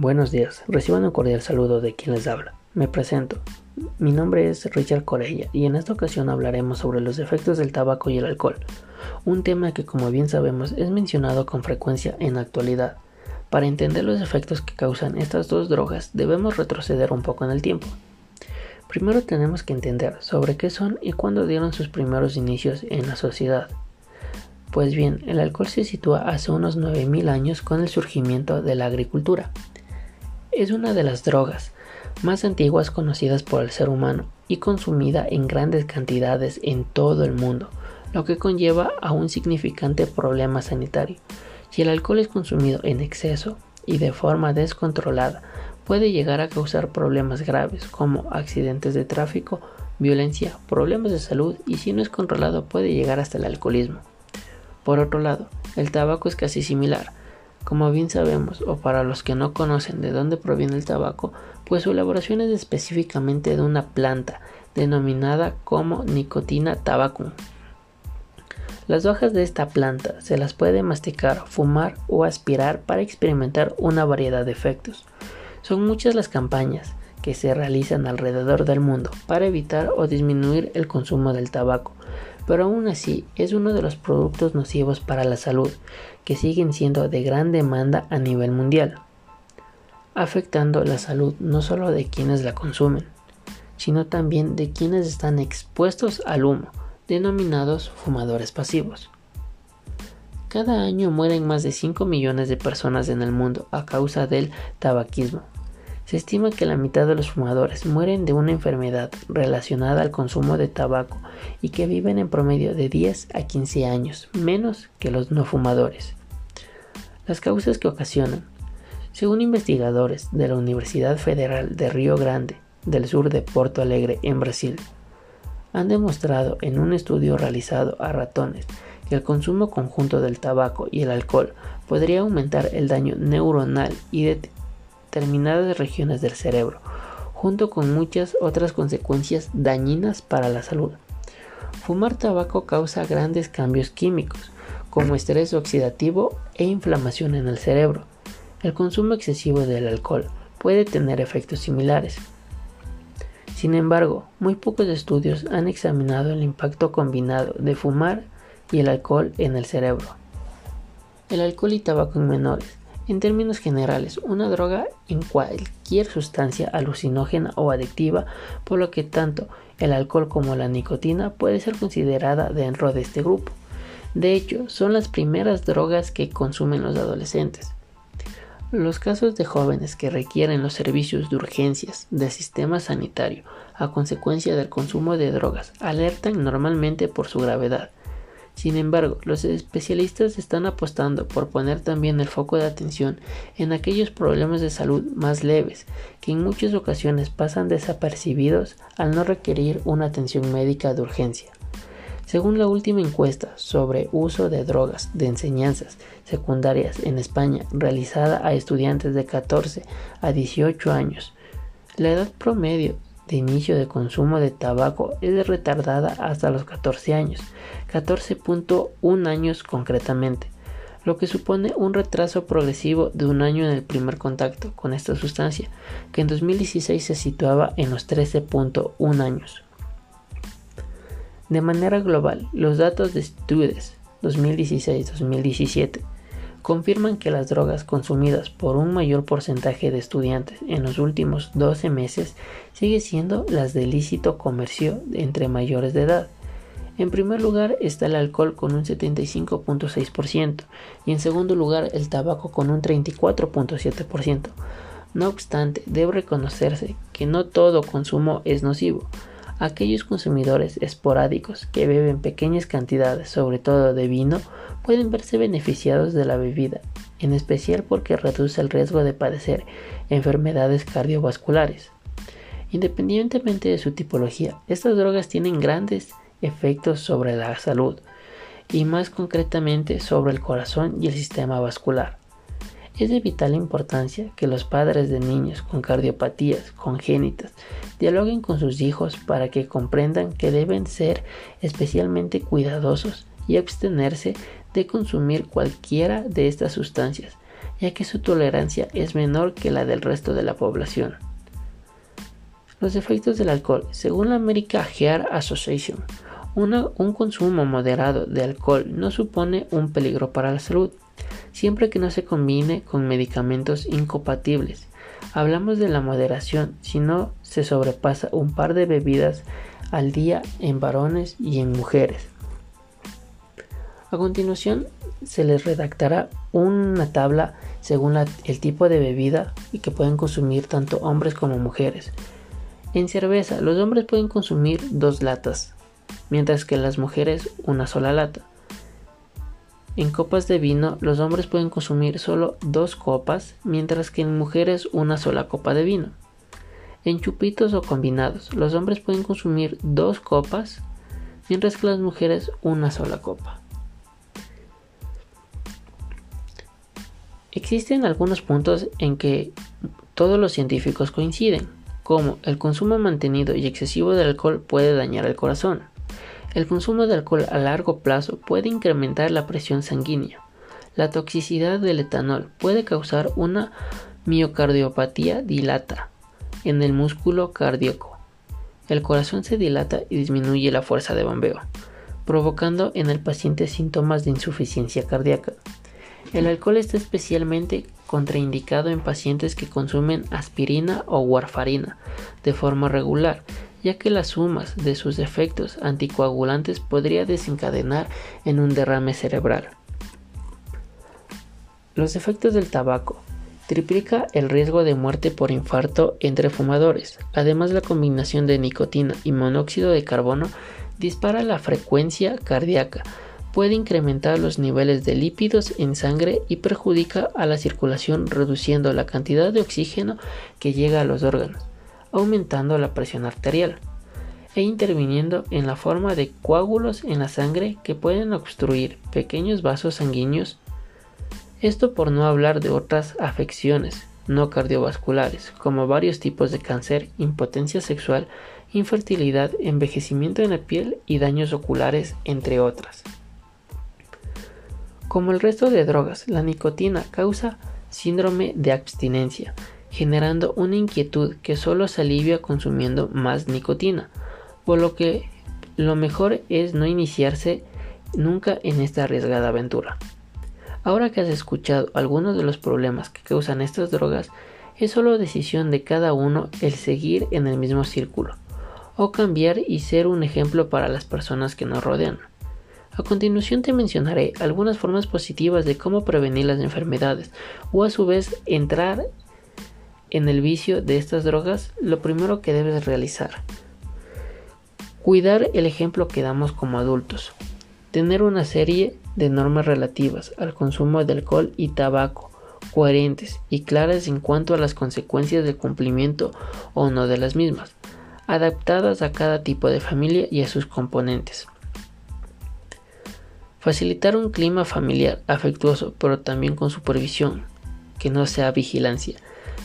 Buenos días, reciban un cordial saludo de quien les habla. Me presento. Mi nombre es Richard Corella y en esta ocasión hablaremos sobre los efectos del tabaco y el alcohol, un tema que como bien sabemos es mencionado con frecuencia en la actualidad. Para entender los efectos que causan estas dos drogas debemos retroceder un poco en el tiempo. Primero tenemos que entender sobre qué son y cuándo dieron sus primeros inicios en la sociedad. Pues bien, el alcohol se sitúa hace unos 9.000 años con el surgimiento de la agricultura. Es una de las drogas más antiguas conocidas por el ser humano y consumida en grandes cantidades en todo el mundo, lo que conlleva a un significante problema sanitario. Si el alcohol es consumido en exceso y de forma descontrolada, puede llegar a causar problemas graves como accidentes de tráfico, violencia, problemas de salud y si no es controlado puede llegar hasta el alcoholismo. Por otro lado, el tabaco es casi similar. Como bien sabemos, o para los que no conocen de dónde proviene el tabaco, pues su elaboración es específicamente de una planta denominada como nicotina tabacum. Las hojas de esta planta se las puede masticar, fumar o aspirar para experimentar una variedad de efectos. Son muchas las campañas que se realizan alrededor del mundo para evitar o disminuir el consumo del tabaco, pero aún así es uno de los productos nocivos para la salud que siguen siendo de gran demanda a nivel mundial, afectando la salud no solo de quienes la consumen, sino también de quienes están expuestos al humo, denominados fumadores pasivos. Cada año mueren más de 5 millones de personas en el mundo a causa del tabaquismo, se estima que la mitad de los fumadores mueren de una enfermedad relacionada al consumo de tabaco y que viven en promedio de 10 a 15 años, menos que los no fumadores. Las causas que ocasionan. Según investigadores de la Universidad Federal de Río Grande, del sur de Porto Alegre, en Brasil, han demostrado en un estudio realizado a ratones que el consumo conjunto del tabaco y el alcohol podría aumentar el daño neuronal y de determinadas regiones del cerebro, junto con muchas otras consecuencias dañinas para la salud. Fumar tabaco causa grandes cambios químicos, como estrés oxidativo e inflamación en el cerebro. El consumo excesivo del alcohol puede tener efectos similares. Sin embargo, muy pocos estudios han examinado el impacto combinado de fumar y el alcohol en el cerebro. El alcohol y tabaco en menores en términos generales, una droga en cualquier sustancia alucinógena o adictiva, por lo que tanto el alcohol como la nicotina puede ser considerada dentro de este grupo. De hecho, son las primeras drogas que consumen los adolescentes. Los casos de jóvenes que requieren los servicios de urgencias del sistema sanitario a consecuencia del consumo de drogas alertan normalmente por su gravedad sin embargo, los especialistas están apostando por poner también el foco de atención en aquellos problemas de salud más leves, que en muchas ocasiones pasan desapercibidos al no requerir una atención médica de urgencia. Según la última encuesta sobre uso de drogas de enseñanzas secundarias en España realizada a estudiantes de 14 a 18 años, la edad promedio de inicio de consumo de tabaco es retardada hasta los 14 años, 14.1 años concretamente, lo que supone un retraso progresivo de un año en el primer contacto con esta sustancia, que en 2016 se situaba en los 13.1 años. De manera global, los datos de estudios 2016-2017 confirman que las drogas consumidas por un mayor porcentaje de estudiantes en los últimos 12 meses sigue siendo las de ilícito comercio entre mayores de edad. En primer lugar está el alcohol con un 75.6% y en segundo lugar el tabaco con un 34.7%. No obstante, debe reconocerse que no todo consumo es nocivo. Aquellos consumidores esporádicos que beben pequeñas cantidades, sobre todo de vino, pueden verse beneficiados de la bebida, en especial porque reduce el riesgo de padecer enfermedades cardiovasculares. Independientemente de su tipología, estas drogas tienen grandes efectos sobre la salud y más concretamente sobre el corazón y el sistema vascular. Es de vital importancia que los padres de niños con cardiopatías congénitas dialoguen con sus hijos para que comprendan que deben ser especialmente cuidadosos y abstenerse de consumir cualquiera de estas sustancias, ya que su tolerancia es menor que la del resto de la población. Los efectos del alcohol. Según la American Heart Association, un consumo moderado de alcohol no supone un peligro para la salud, siempre que no se combine con medicamentos incompatibles. Hablamos de la moderación si no se sobrepasa un par de bebidas al día en varones y en mujeres. A continuación se les redactará una tabla según el tipo de bebida y que pueden consumir tanto hombres como mujeres. En cerveza, los hombres pueden consumir dos latas, mientras que las mujeres una sola lata. En copas de vino, los hombres pueden consumir solo dos copas, mientras que en mujeres una sola copa de vino. En chupitos o combinados, los hombres pueden consumir dos copas, mientras que las mujeres una sola copa. Existen algunos puntos en que todos los científicos coinciden, como el consumo mantenido y excesivo de alcohol puede dañar el corazón, el consumo de alcohol a largo plazo puede incrementar la presión sanguínea. La toxicidad del etanol puede causar una miocardiopatía dilata en el músculo cardíaco. El corazón se dilata y disminuye la fuerza de bombeo, provocando en el paciente síntomas de insuficiencia cardíaca. El alcohol está especialmente contraindicado en pacientes que consumen aspirina o warfarina de forma regular, ya que las sumas de sus efectos anticoagulantes podría desencadenar en un derrame cerebral. Los efectos del tabaco triplica el riesgo de muerte por infarto entre fumadores. Además, la combinación de nicotina y monóxido de carbono dispara la frecuencia cardíaca, puede incrementar los niveles de lípidos en sangre y perjudica a la circulación reduciendo la cantidad de oxígeno que llega a los órganos aumentando la presión arterial e interviniendo en la forma de coágulos en la sangre que pueden obstruir pequeños vasos sanguíneos. Esto por no hablar de otras afecciones no cardiovasculares, como varios tipos de cáncer, impotencia sexual, infertilidad, envejecimiento en la piel y daños oculares, entre otras. Como el resto de drogas, la nicotina causa síndrome de abstinencia, generando una inquietud que solo se alivia consumiendo más nicotina, por lo que lo mejor es no iniciarse nunca en esta arriesgada aventura. Ahora que has escuchado algunos de los problemas que causan estas drogas, es solo decisión de cada uno el seguir en el mismo círculo, o cambiar y ser un ejemplo para las personas que nos rodean. A continuación te mencionaré algunas formas positivas de cómo prevenir las enfermedades, o a su vez entrar en el vicio de estas drogas, lo primero que debes realizar. Cuidar el ejemplo que damos como adultos. Tener una serie de normas relativas al consumo de alcohol y tabaco, coherentes y claras en cuanto a las consecuencias del cumplimiento o no de las mismas, adaptadas a cada tipo de familia y a sus componentes. Facilitar un clima familiar afectuoso, pero también con supervisión, que no sea vigilancia,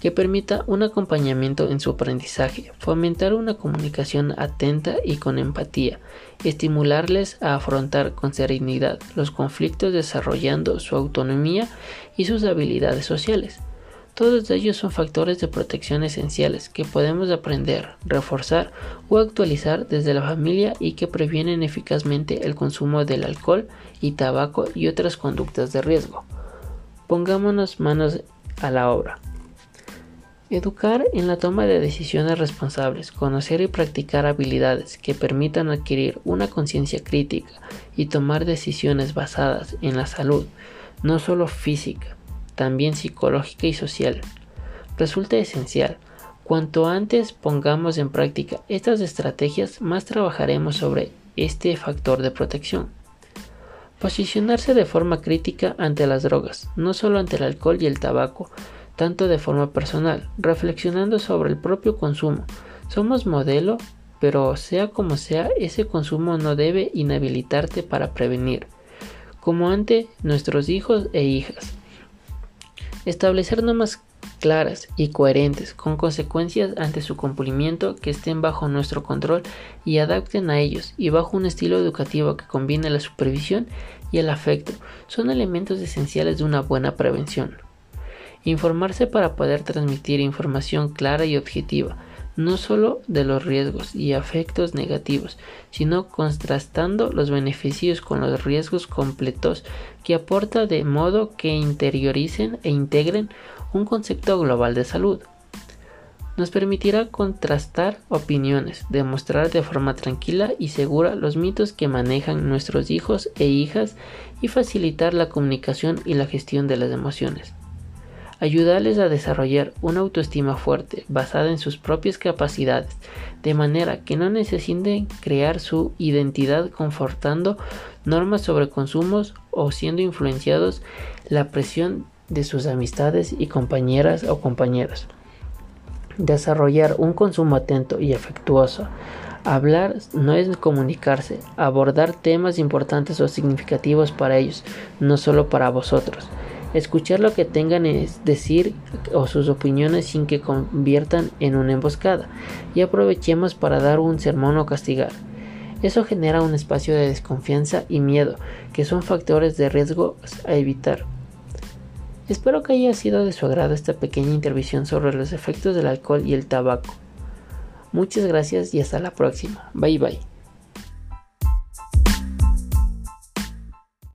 que permita un acompañamiento en su aprendizaje, fomentar una comunicación atenta y con empatía, estimularles a afrontar con serenidad los conflictos desarrollando su autonomía y sus habilidades sociales. Todos ellos son factores de protección esenciales que podemos aprender, reforzar o actualizar desde la familia y que previenen eficazmente el consumo del alcohol y tabaco y otras conductas de riesgo. Pongámonos manos a la obra. Educar en la toma de decisiones responsables, conocer y practicar habilidades que permitan adquirir una conciencia crítica y tomar decisiones basadas en la salud, no solo física, también psicológica y social. Resulta esencial. Cuanto antes pongamos en práctica estas estrategias, más trabajaremos sobre este factor de protección. Posicionarse de forma crítica ante las drogas, no solo ante el alcohol y el tabaco, tanto de forma personal, reflexionando sobre el propio consumo. Somos modelo, pero sea como sea, ese consumo no debe inhabilitarte para prevenir, como ante nuestros hijos e hijas. Establecer normas claras y coherentes, con consecuencias ante su cumplimiento que estén bajo nuestro control y adapten a ellos, y bajo un estilo educativo que combine la supervisión y el afecto, son elementos esenciales de una buena prevención. Informarse para poder transmitir información clara y objetiva, no solo de los riesgos y efectos negativos, sino contrastando los beneficios con los riesgos completos que aporta de modo que interioricen e integren un concepto global de salud nos permitirá contrastar opiniones, demostrar de forma tranquila y segura los mitos que manejan nuestros hijos e hijas y facilitar la comunicación y la gestión de las emociones. Ayudarles a desarrollar una autoestima fuerte basada en sus propias capacidades, de manera que no necesiten crear su identidad confortando normas sobre consumos o siendo influenciados la presión de sus amistades y compañeras o compañeros. Desarrollar un consumo atento y afectuoso. Hablar no es comunicarse, abordar temas importantes o significativos para ellos, no solo para vosotros. Escuchar lo que tengan es decir o sus opiniones sin que conviertan en una emboscada y aprovechemos para dar un sermón o castigar. Eso genera un espacio de desconfianza y miedo, que son factores de riesgo a evitar. Espero que haya sido de su agrado esta pequeña intervención sobre los efectos del alcohol y el tabaco. Muchas gracias y hasta la próxima. Bye bye.